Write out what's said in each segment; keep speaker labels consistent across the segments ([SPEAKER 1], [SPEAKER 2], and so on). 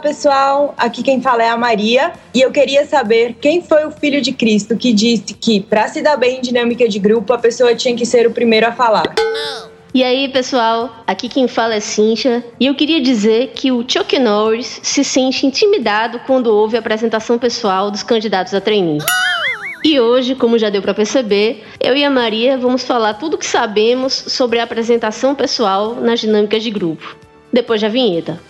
[SPEAKER 1] pessoal, aqui quem fala é a Maria e eu queria saber quem foi o filho de Cristo que disse que para se dar bem em dinâmica de grupo a pessoa tinha que ser o primeiro a falar.
[SPEAKER 2] E aí, pessoal, aqui quem fala é Cíntia, e eu queria dizer que o Chuck Norris se sente intimidado quando ouve a apresentação pessoal dos candidatos a trainee. E hoje, como já deu para perceber, eu e a Maria vamos falar tudo o que sabemos sobre a apresentação pessoal nas dinâmicas de grupo. Depois da vinheta.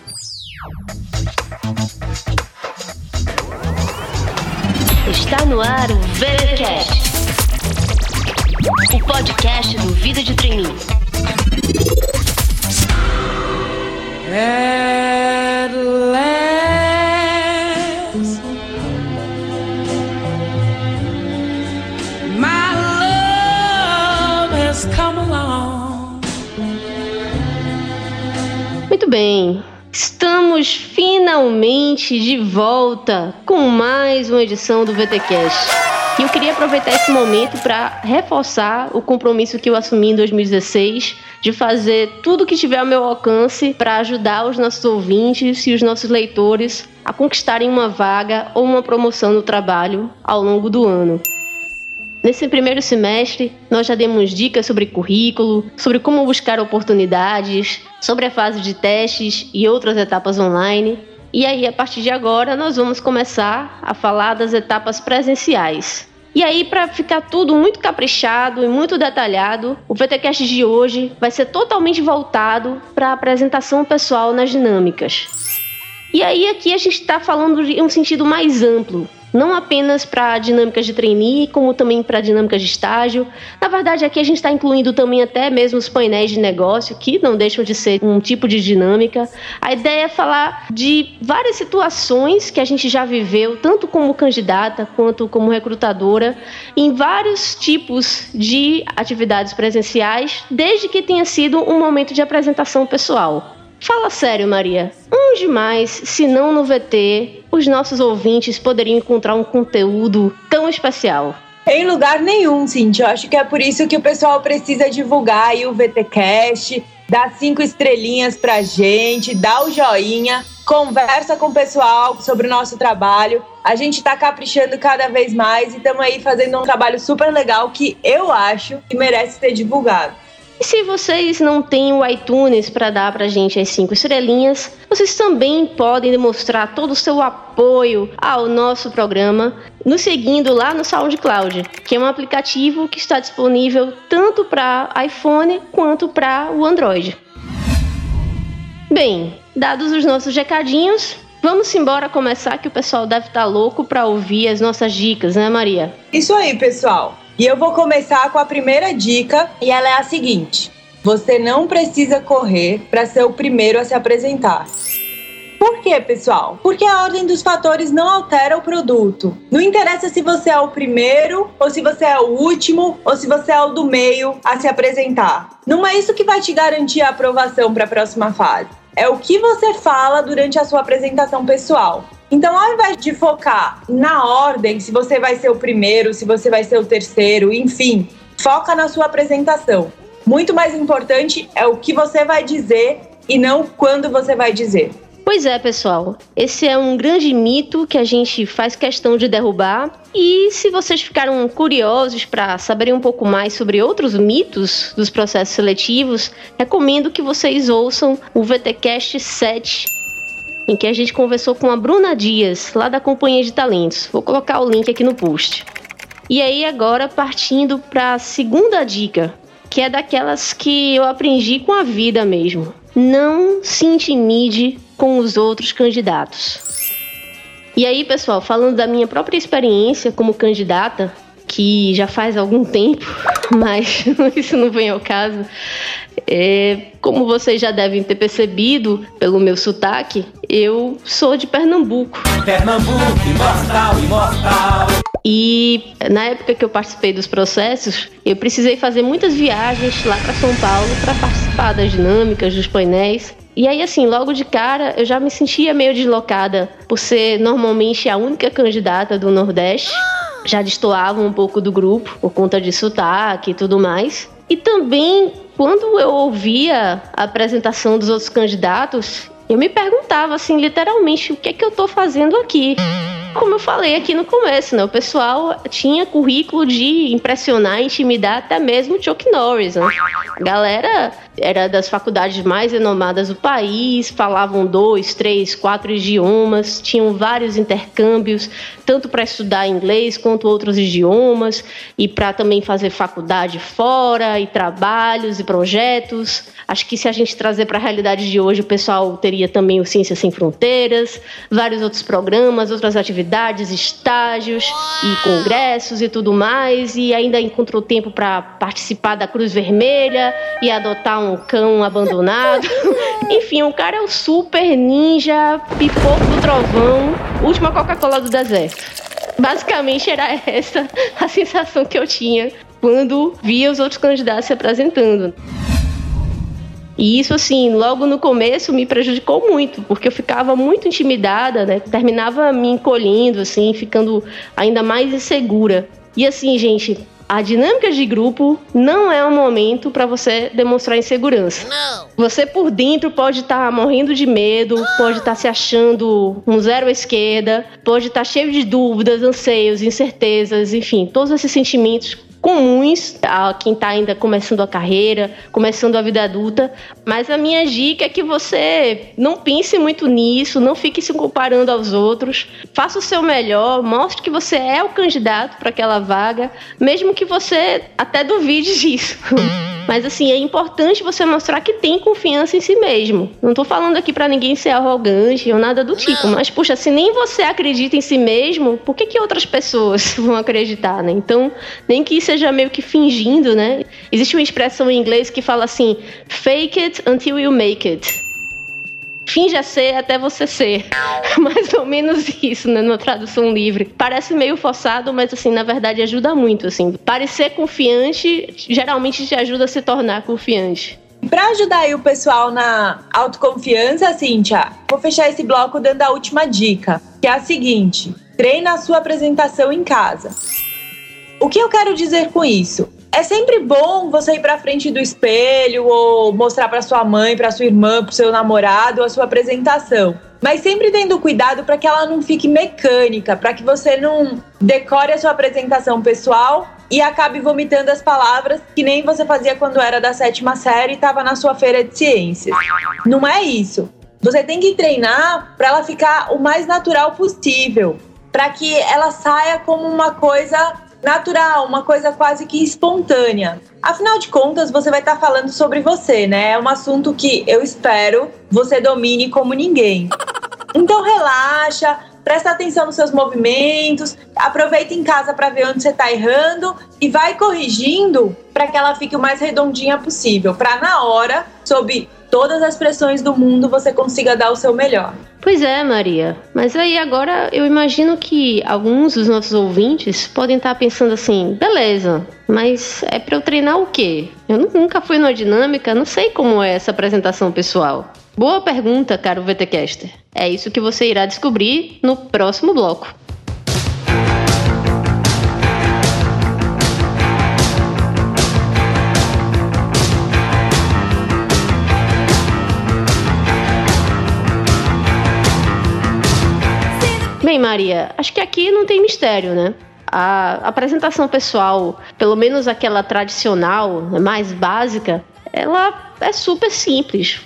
[SPEAKER 2] Está no ar o VeraCast, o podcast do Vida de Treininho. At last, my love has come along. Muito bem. Estamos finalmente de volta com mais uma edição do VTcast. E eu queria aproveitar esse momento para reforçar o compromisso que eu assumi em 2016 de fazer tudo que tiver ao meu alcance para ajudar os nossos ouvintes e os nossos leitores a conquistarem uma vaga ou uma promoção no trabalho ao longo do ano. Nesse primeiro semestre, nós já demos dicas sobre currículo, sobre como buscar oportunidades, sobre a fase de testes e outras etapas online. E aí, a partir de agora, nós vamos começar a falar das etapas presenciais. E aí, para ficar tudo muito caprichado e muito detalhado, o VTcast de hoje vai ser totalmente voltado para a apresentação pessoal nas dinâmicas. E aí, aqui a gente está falando em um sentido mais amplo, não apenas para dinâmicas de trainee, como também para dinâmicas de estágio. Na verdade, aqui a gente está incluindo também até mesmo os painéis de negócio, que não deixam de ser um tipo de dinâmica. A ideia é falar de várias situações que a gente já viveu, tanto como candidata quanto como recrutadora, em vários tipos de atividades presenciais, desde que tenha sido um momento de apresentação pessoal. Fala sério, Maria. Onde mais, se não no VT, os nossos ouvintes poderiam encontrar um conteúdo tão especial?
[SPEAKER 1] Em lugar nenhum, Cintia. Eu acho que é por isso que o pessoal precisa divulgar aí o VTcast, dar cinco estrelinhas pra gente, dá o joinha, conversa com o pessoal sobre o nosso trabalho. A gente tá caprichando cada vez mais e estamos aí fazendo um trabalho super legal que eu acho que merece ser divulgado.
[SPEAKER 2] E se vocês não têm o iTunes para dar para a gente as cinco estrelinhas, vocês também podem demonstrar todo o seu apoio ao nosso programa nos seguindo lá no SoundCloud, que é um aplicativo que está disponível tanto para iPhone quanto para o Android. Bem, dados os nossos recadinhos, Vamos embora começar que o pessoal deve estar tá louco para ouvir as nossas dicas, né, Maria?
[SPEAKER 1] Isso aí, pessoal. E eu vou começar com a primeira dica, e ela é a seguinte: você não precisa correr para ser o primeiro a se apresentar. Por quê, pessoal? Porque a ordem dos fatores não altera o produto. Não interessa se você é o primeiro, ou se você é o último, ou se você é o do meio a se apresentar. Não é isso que vai te garantir a aprovação para a próxima fase. É o que você fala durante a sua apresentação pessoal. Então, ao invés de focar na ordem, se você vai ser o primeiro, se você vai ser o terceiro, enfim, foca na sua apresentação. Muito mais importante é o que você vai dizer e não quando você vai dizer.
[SPEAKER 2] Pois é, pessoal. Esse é um grande mito que a gente faz questão de derrubar. E se vocês ficaram curiosos para saberem um pouco mais sobre outros mitos dos processos seletivos, recomendo que vocês ouçam o VTcast 7 em que a gente conversou com a Bruna Dias, lá da Companhia de Talentos. Vou colocar o link aqui no post. E aí, agora partindo para a segunda dica, que é daquelas que eu aprendi com a vida mesmo. Não se intimide com os outros candidatos. E aí, pessoal, falando da minha própria experiência como candidata, que já faz algum tempo, mas isso não vem ao caso. É, como vocês já devem ter percebido pelo meu sotaque, eu sou de Pernambuco. Pernambuco, imortal, imortal. E na época que eu participei dos processos, eu precisei fazer muitas viagens lá para São Paulo para participar das dinâmicas, dos painéis. E aí, assim, logo de cara, eu já me sentia meio deslocada por ser normalmente a única candidata do Nordeste. Já destoava um pouco do grupo por conta de sotaque e tudo mais. E também, quando eu ouvia a apresentação dos outros candidatos, eu me perguntava, assim, literalmente, o que é que eu tô fazendo aqui? Como eu falei aqui no começo, né? O pessoal tinha currículo de impressionar, intimidar até mesmo Chuck Norris, né? A galera era das faculdades mais renomadas do país, falavam dois, três, quatro idiomas, tinham vários intercâmbios, tanto para estudar inglês quanto outros idiomas, e para também fazer faculdade fora, e trabalhos e projetos. Acho que se a gente trazer para a realidade de hoje, o pessoal teria também o Ciências Sem Fronteiras, vários outros programas, outras atividades, estágios e congressos e tudo mais, e ainda encontrou tempo para participar da Cruz Vermelha e adotar um cão abandonado. Enfim, o cara é o super ninja, pipoco do trovão, última Coca-Cola do deserto. Basicamente era essa a sensação que eu tinha quando via os outros candidatos se apresentando. E isso, assim, logo no começo me prejudicou muito, porque eu ficava muito intimidada, né? Terminava me encolhendo, assim, ficando ainda mais insegura. E assim, gente, a dinâmica de grupo não é um momento para você demonstrar insegurança. Não. Você por dentro pode estar tá morrendo de medo, pode estar tá se achando um zero à esquerda, pode estar tá cheio de dúvidas, anseios, incertezas, enfim, todos esses sentimentos comuns a quem está ainda começando a carreira, começando a vida adulta. Mas a minha dica é que você não pense muito nisso, não fique se comparando aos outros. Faça o seu melhor, mostre que você é o candidato para aquela vaga, mesmo que você até duvide disso. Mas assim, é importante você mostrar que tem confiança em si mesmo. Não tô falando aqui para ninguém ser arrogante ou nada do tipo, mas puxa, se nem você acredita em si mesmo, por que que outras pessoas vão acreditar, né? Então, nem que seja meio que fingindo, né? Existe uma expressão em inglês que fala assim: fake it until you make it finja ser até você ser. Mais ou menos isso, né, na tradução livre. Parece meio forçado, mas assim, na verdade ajuda muito, assim. Parecer confiante geralmente te ajuda a se tornar confiante.
[SPEAKER 1] Para ajudar aí o pessoal na autoconfiança, Cíntia, vou fechar esse bloco dando a última dica, que é a seguinte: treina a sua apresentação em casa. O que eu quero dizer com isso? É sempre bom você ir para frente do espelho ou mostrar para sua mãe, para sua irmã, para seu namorado a sua apresentação. Mas sempre tendo cuidado para que ela não fique mecânica, para que você não decore a sua apresentação pessoal e acabe vomitando as palavras que nem você fazia quando era da sétima série e estava na sua feira de ciências. Não é isso. Você tem que treinar para ela ficar o mais natural possível, para que ela saia como uma coisa natural, uma coisa quase que espontânea. Afinal de contas, você vai estar falando sobre você, né? É um assunto que eu espero você domine como ninguém. Então relaxa, presta atenção nos seus movimentos, aproveita em casa para ver onde você está errando e vai corrigindo para que ela fique o mais redondinha possível, para na hora, sob todas as pressões do mundo, você consiga dar o seu melhor.
[SPEAKER 2] Pois é, Maria. Mas aí agora eu imagino que alguns dos nossos ouvintes podem estar pensando assim: beleza, mas é para eu treinar o quê? Eu nunca fui numa dinâmica, não sei como é essa apresentação pessoal. Boa pergunta, caro VTcaster. É isso que você irá descobrir no próximo bloco. Bem, Maria, acho que aqui não tem mistério, né? A apresentação pessoal, pelo menos aquela tradicional, mais básica, ela é super simples.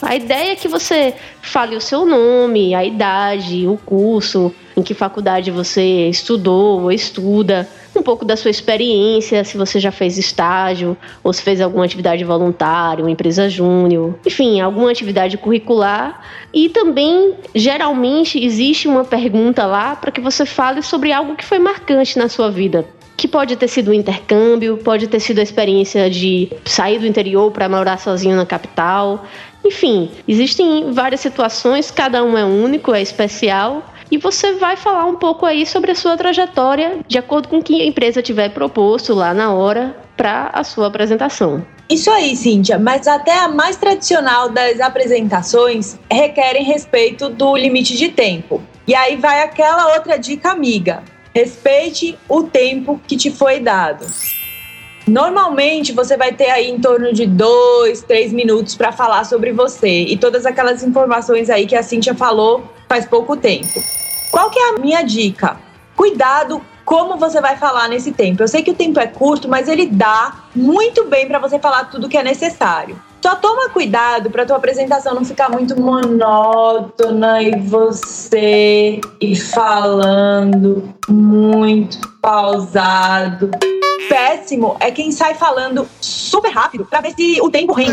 [SPEAKER 2] A ideia é que você fale o seu nome, a idade, o curso, em que faculdade você estudou ou estuda, um pouco da sua experiência, se você já fez estágio ou se fez alguma atividade voluntária, uma empresa júnior, enfim, alguma atividade curricular. E também, geralmente, existe uma pergunta lá para que você fale sobre algo que foi marcante na sua vida que pode ter sido um intercâmbio, pode ter sido a experiência de sair do interior para morar sozinho na capital. Enfim, existem várias situações, cada um é único, é especial, e você vai falar um pouco aí sobre a sua trajetória, de acordo com o que a empresa tiver proposto lá na hora para a sua apresentação.
[SPEAKER 1] Isso aí, Cíntia, mas até a mais tradicional das apresentações requerem respeito do limite de tempo. E aí vai aquela outra dica amiga: respeite o tempo que te foi dado. Normalmente você vai ter aí em torno de dois, três minutos para falar sobre você e todas aquelas informações aí que a Cíntia falou faz pouco tempo. Qual que é a minha dica? Cuidado como você vai falar nesse tempo. Eu sei que o tempo é curto, mas ele dá muito bem para você falar tudo que é necessário. Só toma cuidado para tua apresentação não ficar muito monótona e você ir falando muito pausado. Péssimo é quem sai falando super rápido para ver se o tempo rende.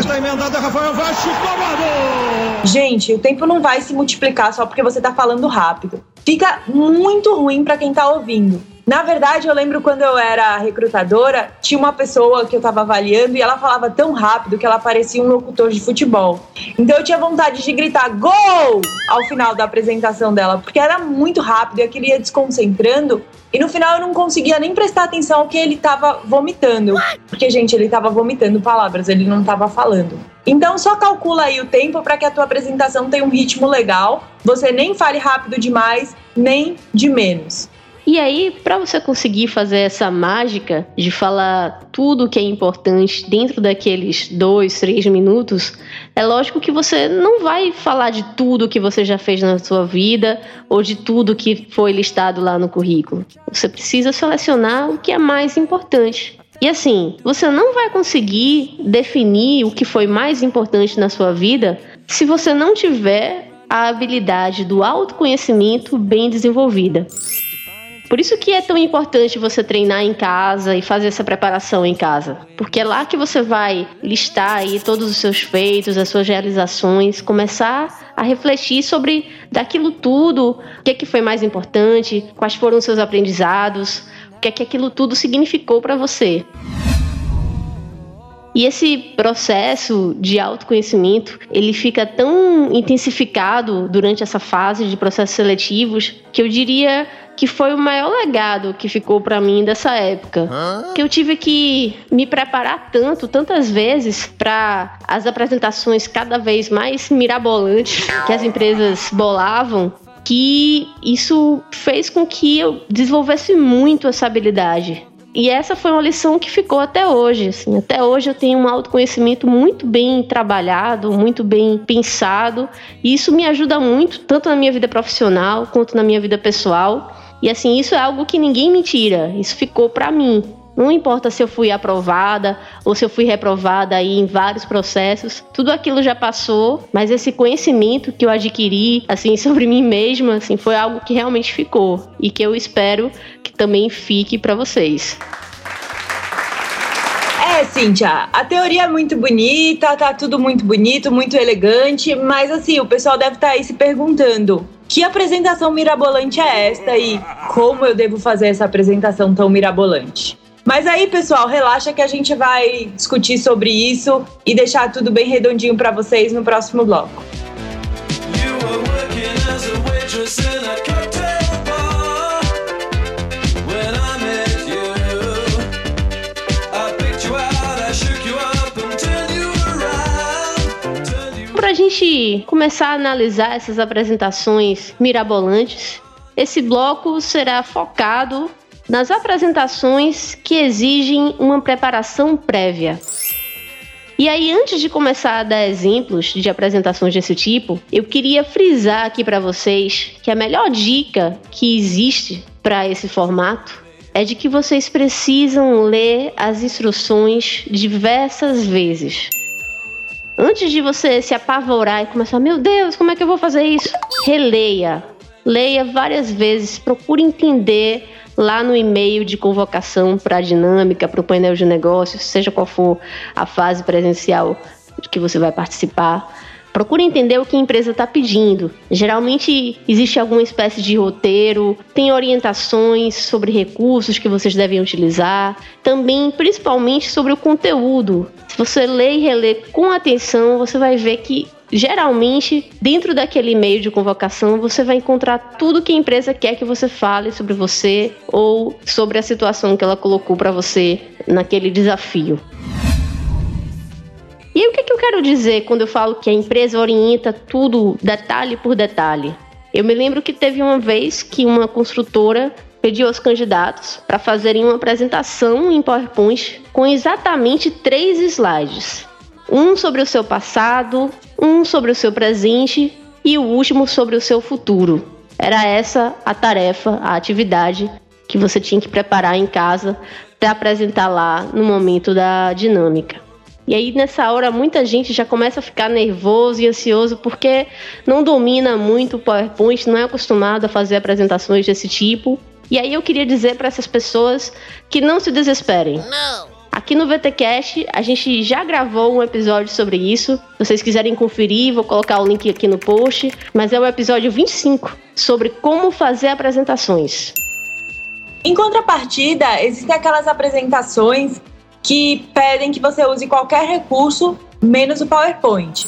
[SPEAKER 1] Gente, o tempo não vai se multiplicar só porque você tá falando rápido. Fica muito ruim para quem tá ouvindo. Na verdade, eu lembro quando eu era recrutadora, tinha uma pessoa que eu estava avaliando e ela falava tão rápido que ela parecia um locutor de futebol. Então eu tinha vontade de gritar gol ao final da apresentação dela, porque era muito rápido e aquilo ia desconcentrando. E no final eu não conseguia nem prestar atenção ao que ele estava vomitando. Porque, gente, ele estava vomitando palavras, ele não estava falando. Então só calcula aí o tempo para que a tua apresentação tenha um ritmo legal. Você nem fale rápido demais, nem de menos.
[SPEAKER 2] E aí, para você conseguir fazer essa mágica de falar tudo que é importante dentro daqueles dois, três minutos, é lógico que você não vai falar de tudo que você já fez na sua vida ou de tudo que foi listado lá no currículo. Você precisa selecionar o que é mais importante. E assim, você não vai conseguir definir o que foi mais importante na sua vida se você não tiver a habilidade do autoconhecimento bem desenvolvida. Por isso que é tão importante você treinar em casa e fazer essa preparação em casa, porque é lá que você vai listar aí todos os seus feitos, as suas realizações, começar a refletir sobre daquilo tudo, o que é que foi mais importante, quais foram os seus aprendizados, o que é que aquilo tudo significou para você. E esse processo de autoconhecimento, ele fica tão intensificado durante essa fase de processos seletivos que eu diria que foi o maior legado que ficou para mim dessa época. Hã? Que eu tive que me preparar tanto, tantas vezes para as apresentações cada vez mais mirabolantes que as empresas bolavam, que isso fez com que eu desenvolvesse muito essa habilidade. E essa foi uma lição que ficou até hoje. Assim. Até hoje eu tenho um autoconhecimento muito bem trabalhado, muito bem pensado. E isso me ajuda muito, tanto na minha vida profissional quanto na minha vida pessoal. E assim, isso é algo que ninguém me tira, isso ficou para mim. Não importa se eu fui aprovada ou se eu fui reprovada aí em vários processos, tudo aquilo já passou, mas esse conhecimento que eu adquiri assim sobre mim mesma, assim, foi algo que realmente ficou e que eu espero que também fique para vocês.
[SPEAKER 1] É, Cíntia, a teoria é muito bonita, tá tudo muito bonito, muito elegante, mas assim, o pessoal deve estar tá aí se perguntando: que apresentação mirabolante é esta e como eu devo fazer essa apresentação tão mirabolante? Mas aí, pessoal, relaxa que a gente vai discutir sobre isso e deixar tudo bem redondinho para vocês no próximo bloco.
[SPEAKER 2] para gente começar a analisar essas apresentações mirabolantes, esse bloco será focado nas apresentações que exigem uma preparação prévia. E aí, antes de começar a dar exemplos de apresentações desse tipo, eu queria frisar aqui para vocês que a melhor dica que existe para esse formato é de que vocês precisam ler as instruções diversas vezes. Antes de você se apavorar e começar, meu Deus, como é que eu vou fazer isso? Releia. Leia várias vezes, procure entender lá no e-mail de convocação para a dinâmica, para o painel de negócios, seja qual for a fase presencial que você vai participar. Procure entender o que a empresa está pedindo. Geralmente existe alguma espécie de roteiro, tem orientações sobre recursos que vocês devem utilizar, também principalmente sobre o conteúdo. Se você lê e relê com atenção, você vai ver que geralmente, dentro daquele e-mail de convocação, você vai encontrar tudo que a empresa quer que você fale sobre você ou sobre a situação que ela colocou para você naquele desafio. E aí, o que, que eu quero dizer quando eu falo que a empresa orienta tudo detalhe por detalhe? Eu me lembro que teve uma vez que uma construtora pediu aos candidatos para fazerem uma apresentação em PowerPoint com exatamente três slides: um sobre o seu passado, um sobre o seu presente e o último sobre o seu futuro. Era essa a tarefa, a atividade que você tinha que preparar em casa para apresentar lá no momento da dinâmica. E aí nessa hora muita gente já começa a ficar nervoso e ansioso porque não domina muito o PowerPoint, não é acostumado a fazer apresentações desse tipo. E aí eu queria dizer para essas pessoas que não se desesperem. Não. Aqui no VTcast a gente já gravou um episódio sobre isso. Se vocês quiserem conferir, vou colocar o link aqui no post, mas é o episódio 25 sobre como fazer apresentações.
[SPEAKER 1] Em contrapartida, existem aquelas apresentações que pedem que você use qualquer recurso menos o PowerPoint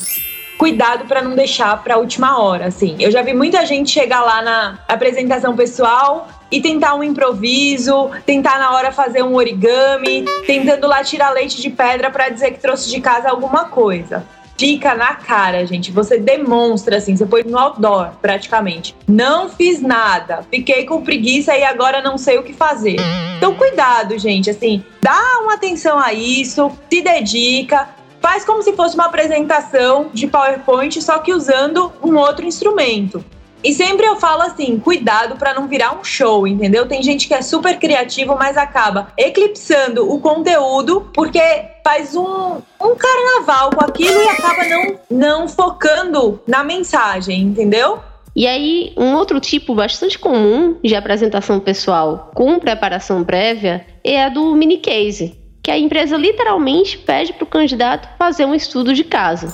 [SPEAKER 1] cuidado para não deixar para a última hora, assim. Eu já vi muita gente chegar lá na apresentação pessoal e tentar um improviso, tentar na hora fazer um origami, tentando lá tirar leite de pedra para dizer que trouxe de casa alguma coisa. Fica na cara, gente. Você demonstra assim, você põe no outdoor, praticamente. Não fiz nada, fiquei com preguiça e agora não sei o que fazer. Então, cuidado, gente. Assim, dá uma atenção a isso, se dedica, faz como se fosse uma apresentação de PowerPoint, só que usando um outro instrumento. E sempre eu falo assim, cuidado para não virar um show, entendeu? Tem gente que é super criativo, mas acaba eclipsando o conteúdo porque faz um, um carnaval com aquilo e acaba não, não focando na mensagem, entendeu?
[SPEAKER 2] E aí, um outro tipo bastante comum de apresentação pessoal com preparação prévia é a do mini case, que a empresa literalmente pede para o candidato fazer um estudo de caso.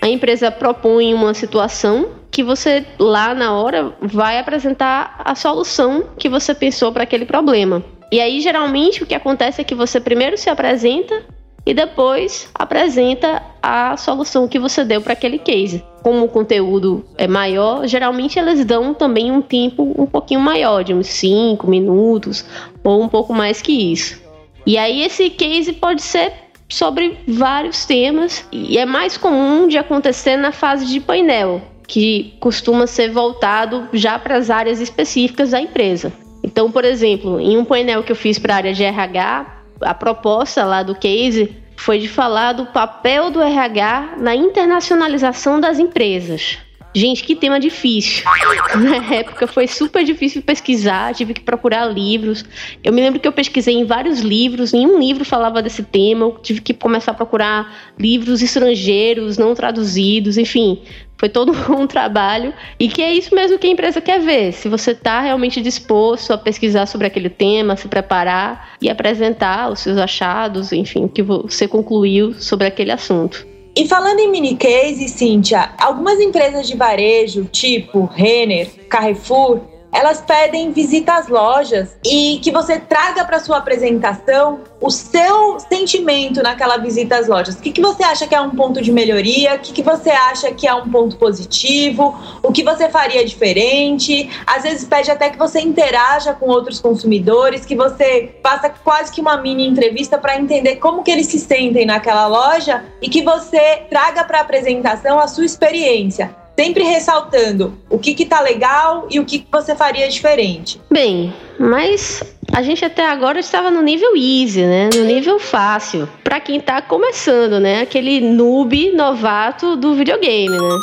[SPEAKER 2] A empresa propõe uma situação que você lá na hora vai apresentar a solução que você pensou para aquele problema. E aí geralmente o que acontece é que você primeiro se apresenta e depois apresenta a solução que você deu para aquele case. Como o conteúdo é maior, geralmente eles dão também um tempo um pouquinho maior, de uns 5 minutos ou um pouco mais que isso. E aí esse case pode ser sobre vários temas e é mais comum de acontecer na fase de painel, que costuma ser voltado já para as áreas específicas da empresa. Então, por exemplo, em um painel que eu fiz para a área de RH, a proposta lá do case foi de falar do papel do RH na internacionalização das empresas. Gente, que tema difícil. Na época foi super difícil pesquisar, tive que procurar livros. Eu me lembro que eu pesquisei em vários livros, nenhum livro falava desse tema. Eu tive que começar a procurar livros estrangeiros, não traduzidos, enfim. Foi todo um trabalho e que é isso mesmo que a empresa quer ver. Se você está realmente disposto a pesquisar sobre aquele tema, se preparar e apresentar os seus achados, enfim, o que você concluiu sobre aquele assunto.
[SPEAKER 1] E falando em mini case, Cíntia, algumas empresas de varejo, tipo Renner, Carrefour, elas pedem visita às lojas e que você traga para sua apresentação o seu sentimento naquela visita às lojas. O que, que você acha que é um ponto de melhoria? O que, que você acha que é um ponto positivo? O que você faria diferente? Às vezes pede até que você interaja com outros consumidores, que você faça quase que uma mini entrevista para entender como que eles se sentem naquela loja e que você traga para a apresentação a sua experiência sempre ressaltando o que que tá legal e o que, que você faria diferente.
[SPEAKER 2] Bem, mas a gente até agora estava no nível easy, né? No nível fácil. Para quem tá começando, né? Aquele noob novato do videogame, né?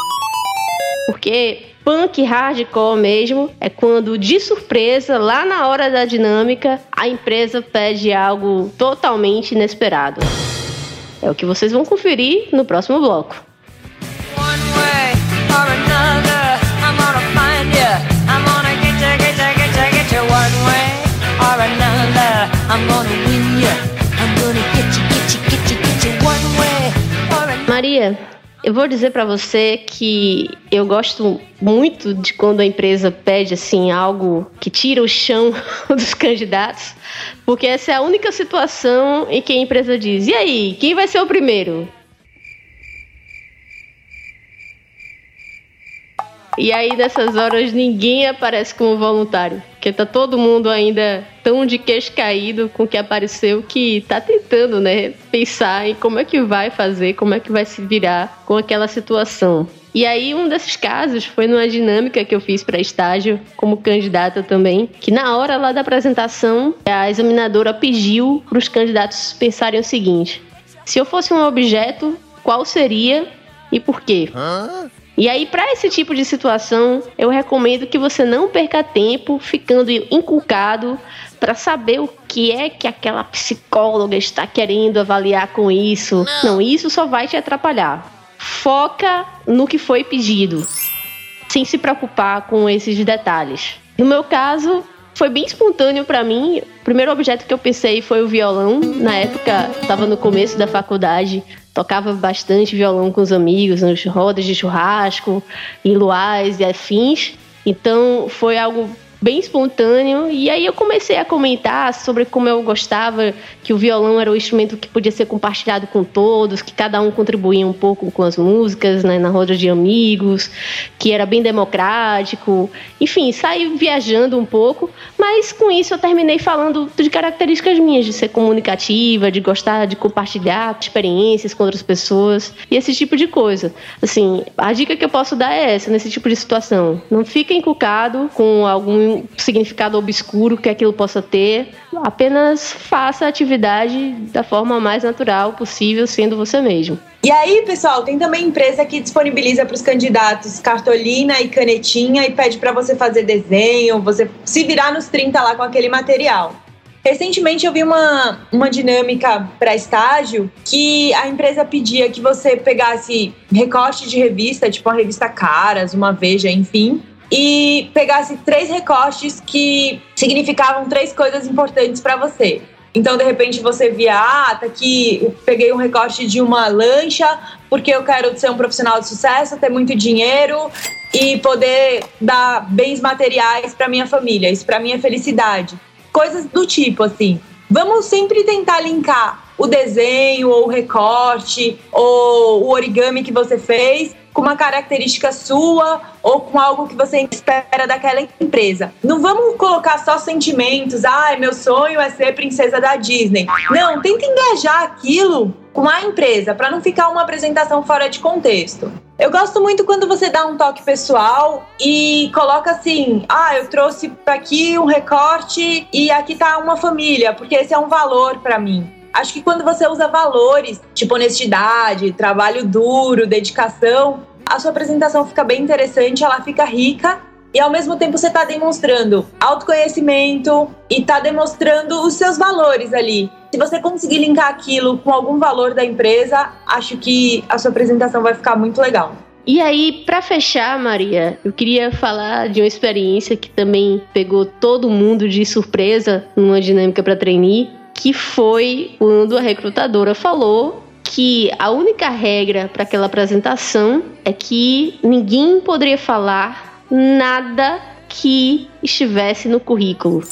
[SPEAKER 2] Porque punk hardcore mesmo é quando, de surpresa, lá na hora da dinâmica, a empresa pede algo totalmente inesperado. É o que vocês vão conferir no próximo bloco. Maria, eu vou dizer para você que eu gosto muito de quando a empresa pede assim algo que tira o chão dos candidatos, porque essa é a única situação em que a empresa diz: "E aí, quem vai ser o primeiro?" E aí, nessas horas, ninguém aparece como voluntário. Porque tá todo mundo ainda tão de queixo caído com o que apareceu que tá tentando, né, pensar em como é que vai fazer, como é que vai se virar com aquela situação. E aí, um desses casos foi numa dinâmica que eu fiz para estágio, como candidata também, que na hora lá da apresentação, a examinadora pediu para os candidatos pensarem o seguinte: se eu fosse um objeto, qual seria e por quê? Hã? E aí, para esse tipo de situação, eu recomendo que você não perca tempo ficando inculcado para saber o que é que aquela psicóloga está querendo avaliar com isso. Não, isso só vai te atrapalhar. Foca no que foi pedido, sem se preocupar com esses detalhes. No meu caso, foi bem espontâneo para mim. O primeiro objeto que eu pensei foi o violão. Na época, estava no começo da faculdade, tocava bastante violão com os amigos, nas rodas de churrasco, em luais e afins. Então foi algo bem espontâneo. E aí eu comecei a comentar sobre como eu gostava que o violão era o instrumento que podia ser compartilhado com todos, que cada um contribuía um pouco com as músicas, né, na roda de amigos, que era bem democrático. Enfim, saí viajando um pouco, mas com isso eu terminei falando de características minhas, de ser comunicativa, de gostar de compartilhar experiências com outras pessoas e esse tipo de coisa. Assim, a dica que eu posso dar é essa nesse tipo de situação. Não fique encucado com algum significado obscuro que aquilo possa ter. Apenas faça a atividade da forma mais natural possível, sendo você mesmo.
[SPEAKER 1] E aí, pessoal, tem também empresa que disponibiliza para os candidatos cartolina e canetinha e pede para você fazer desenho, você se virar nos 30 lá com aquele material. Recentemente eu vi uma, uma dinâmica para estágio que a empresa pedia que você pegasse recorte de revista, tipo a revista Caras, uma Veja, enfim, e pegasse três recortes que significavam três coisas importantes para você. Então, de repente, você via, ah, tá aqui, peguei um recorte de uma lancha, porque eu quero ser um profissional de sucesso, ter muito dinheiro e poder dar bens materiais para minha família, isso para minha felicidade. Coisas do tipo, assim. Vamos sempre tentar linkar o desenho, ou o recorte, ou o origami que você fez com uma característica sua ou com algo que você espera daquela empresa. Não vamos colocar só sentimentos, ai, ah, meu sonho é ser princesa da Disney. Não, tenta engajar aquilo com a empresa para não ficar uma apresentação fora de contexto. Eu gosto muito quando você dá um toque pessoal e coloca assim: ah, eu trouxe aqui um recorte e aqui tá uma família, porque esse é um valor para mim. Acho que quando você usa valores, tipo honestidade, trabalho duro, dedicação, a sua apresentação fica bem interessante, ela fica rica e ao mesmo tempo você está demonstrando autoconhecimento e está demonstrando os seus valores ali. Se você conseguir linkar aquilo com algum valor da empresa, acho que a sua apresentação vai ficar muito legal.
[SPEAKER 2] E aí, para fechar, Maria, eu queria falar de uma experiência que também pegou todo mundo de surpresa numa dinâmica para trainee, que foi quando a recrutadora falou que a única regra para aquela apresentação é que ninguém poderia falar nada que estivesse no currículo.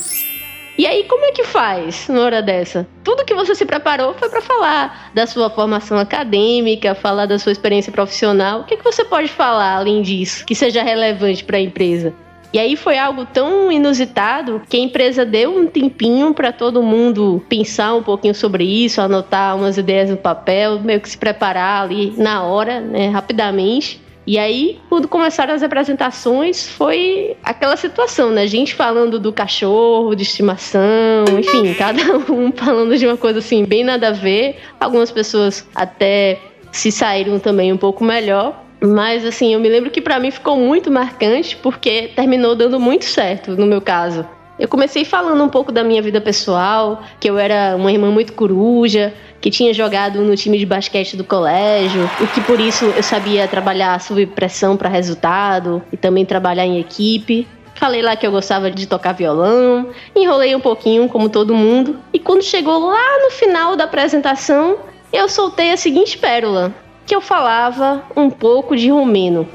[SPEAKER 2] E aí, como é que faz na hora dessa? Tudo que você se preparou foi para falar da sua formação acadêmica, falar da sua experiência profissional. O que, é que você pode falar além disso que seja relevante para a empresa? E aí foi algo tão inusitado que a empresa deu um tempinho para todo mundo pensar um pouquinho sobre isso, anotar umas ideias no papel, meio que se preparar ali na hora, né, rapidamente. E aí, quando começaram as apresentações, foi aquela situação, né? Gente falando do cachorro, de estimação, enfim, cada um falando de uma coisa assim, bem nada a ver. Algumas pessoas até se saíram também um pouco melhor. Mas assim, eu me lembro que para mim ficou muito marcante porque terminou dando muito certo no meu caso. Eu comecei falando um pouco da minha vida pessoal, que eu era uma irmã muito coruja, que tinha jogado no time de basquete do colégio, e que por isso eu sabia trabalhar sob pressão para resultado e também trabalhar em equipe. Falei lá que eu gostava de tocar violão, enrolei um pouquinho, como todo mundo, e quando chegou lá no final da apresentação, eu soltei a seguinte pérola que eu falava um pouco de romeno.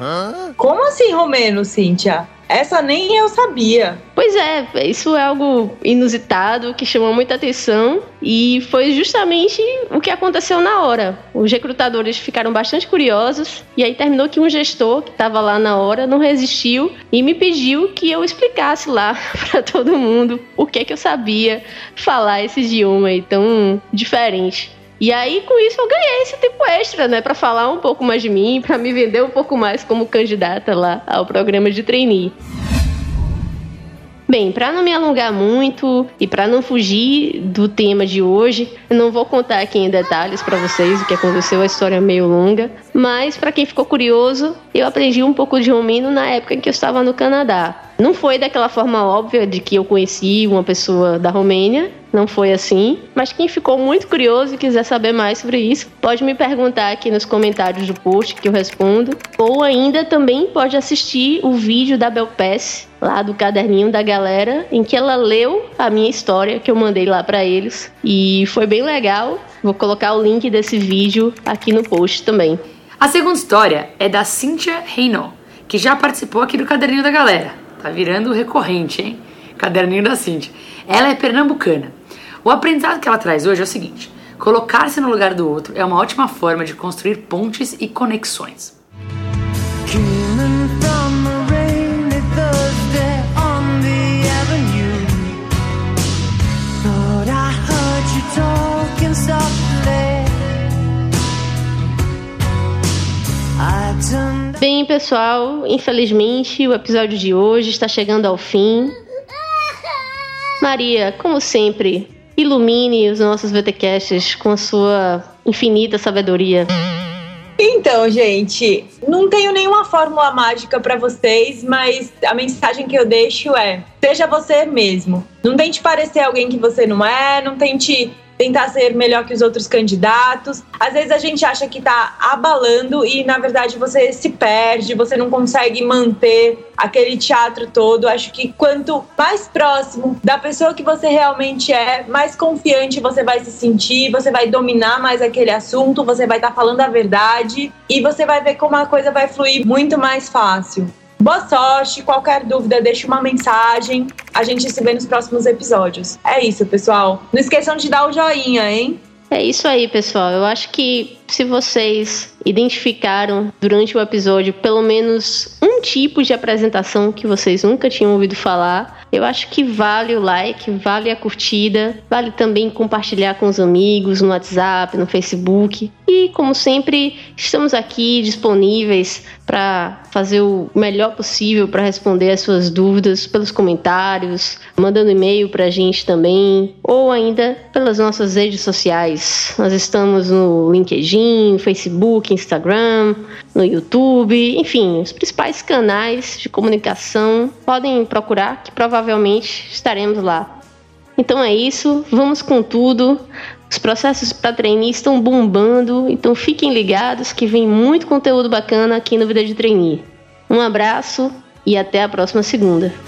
[SPEAKER 1] Como assim romeno, Cíntia? Essa nem eu sabia.
[SPEAKER 2] Pois é, isso é algo inusitado que chamou muita atenção e foi justamente o que aconteceu na hora. Os recrutadores ficaram bastante curiosos e aí terminou que um gestor que estava lá na hora não resistiu e me pediu que eu explicasse lá para todo mundo o que é que eu sabia falar esse idioma aí tão diferente. E aí, com isso, eu ganhei esse tempo extra, né? Pra falar um pouco mais de mim, para me vender um pouco mais como candidata lá ao programa de trainee. Bem, para não me alongar muito e para não fugir do tema de hoje, eu não vou contar aqui em detalhes para vocês o que aconteceu, a história é meio longa, mas para quem ficou curioso, eu aprendi um pouco de romeno na época em que eu estava no Canadá. Não foi daquela forma óbvia de que eu conheci uma pessoa da Romênia, não foi assim. Mas quem ficou muito curioso e quiser saber mais sobre isso, pode me perguntar aqui nos comentários do post que eu respondo. Ou ainda também pode assistir o vídeo da Belpass, lá do caderninho da galera, em que ela leu a minha história que eu mandei lá para eles. E foi bem legal. Vou colocar o link desse vídeo aqui no post também.
[SPEAKER 3] A segunda história é da Cynthia Reino, que já participou aqui do caderninho da galera. Tá virando recorrente, hein? Caderninho da Cintia. Ela é pernambucana. O aprendizado que ela traz hoje é o seguinte: colocar-se no lugar do outro é uma ótima forma de construir pontes e conexões.
[SPEAKER 2] Bem, pessoal, infelizmente o episódio de hoje está chegando ao fim. Maria, como sempre, ilumine os nossos VTcasts com a sua infinita sabedoria.
[SPEAKER 1] Então, gente, não tenho nenhuma fórmula mágica para vocês, mas a mensagem que eu deixo é: seja você mesmo. Não tente parecer alguém que você não é, não tente tentar ser melhor que os outros candidatos. Às vezes a gente acha que está abalando e na verdade você se perde, você não consegue manter aquele teatro todo. Acho que quanto mais próximo da pessoa que você realmente é, mais confiante você vai se sentir, você vai dominar mais aquele assunto, você vai estar tá falando a verdade e você vai ver como a coisa vai fluir muito mais fácil. Boa sorte, qualquer dúvida, deixe uma mensagem. A gente se vê nos próximos episódios. É isso, pessoal. Não esqueçam de dar o joinha, hein?
[SPEAKER 2] É isso aí, pessoal. Eu acho que se vocês identificaram durante o episódio pelo menos um tipo de apresentação que vocês nunca tinham ouvido falar, eu acho que vale o like, vale a curtida, vale também compartilhar com os amigos no WhatsApp, no Facebook. E como sempre, estamos aqui disponíveis para fazer o melhor possível para responder as suas dúvidas pelos comentários, mandando e-mail para a gente também, ou ainda pelas nossas redes sociais. Nós estamos no LinkedIn, Facebook, Instagram, no YouTube, enfim, os principais canais de comunicação podem procurar que provavelmente estaremos lá. Então é isso, vamos com tudo. Os processos para trainee estão bombando, então fiquem ligados que vem muito conteúdo bacana aqui no Vida de Trainee. Um abraço e até a próxima segunda.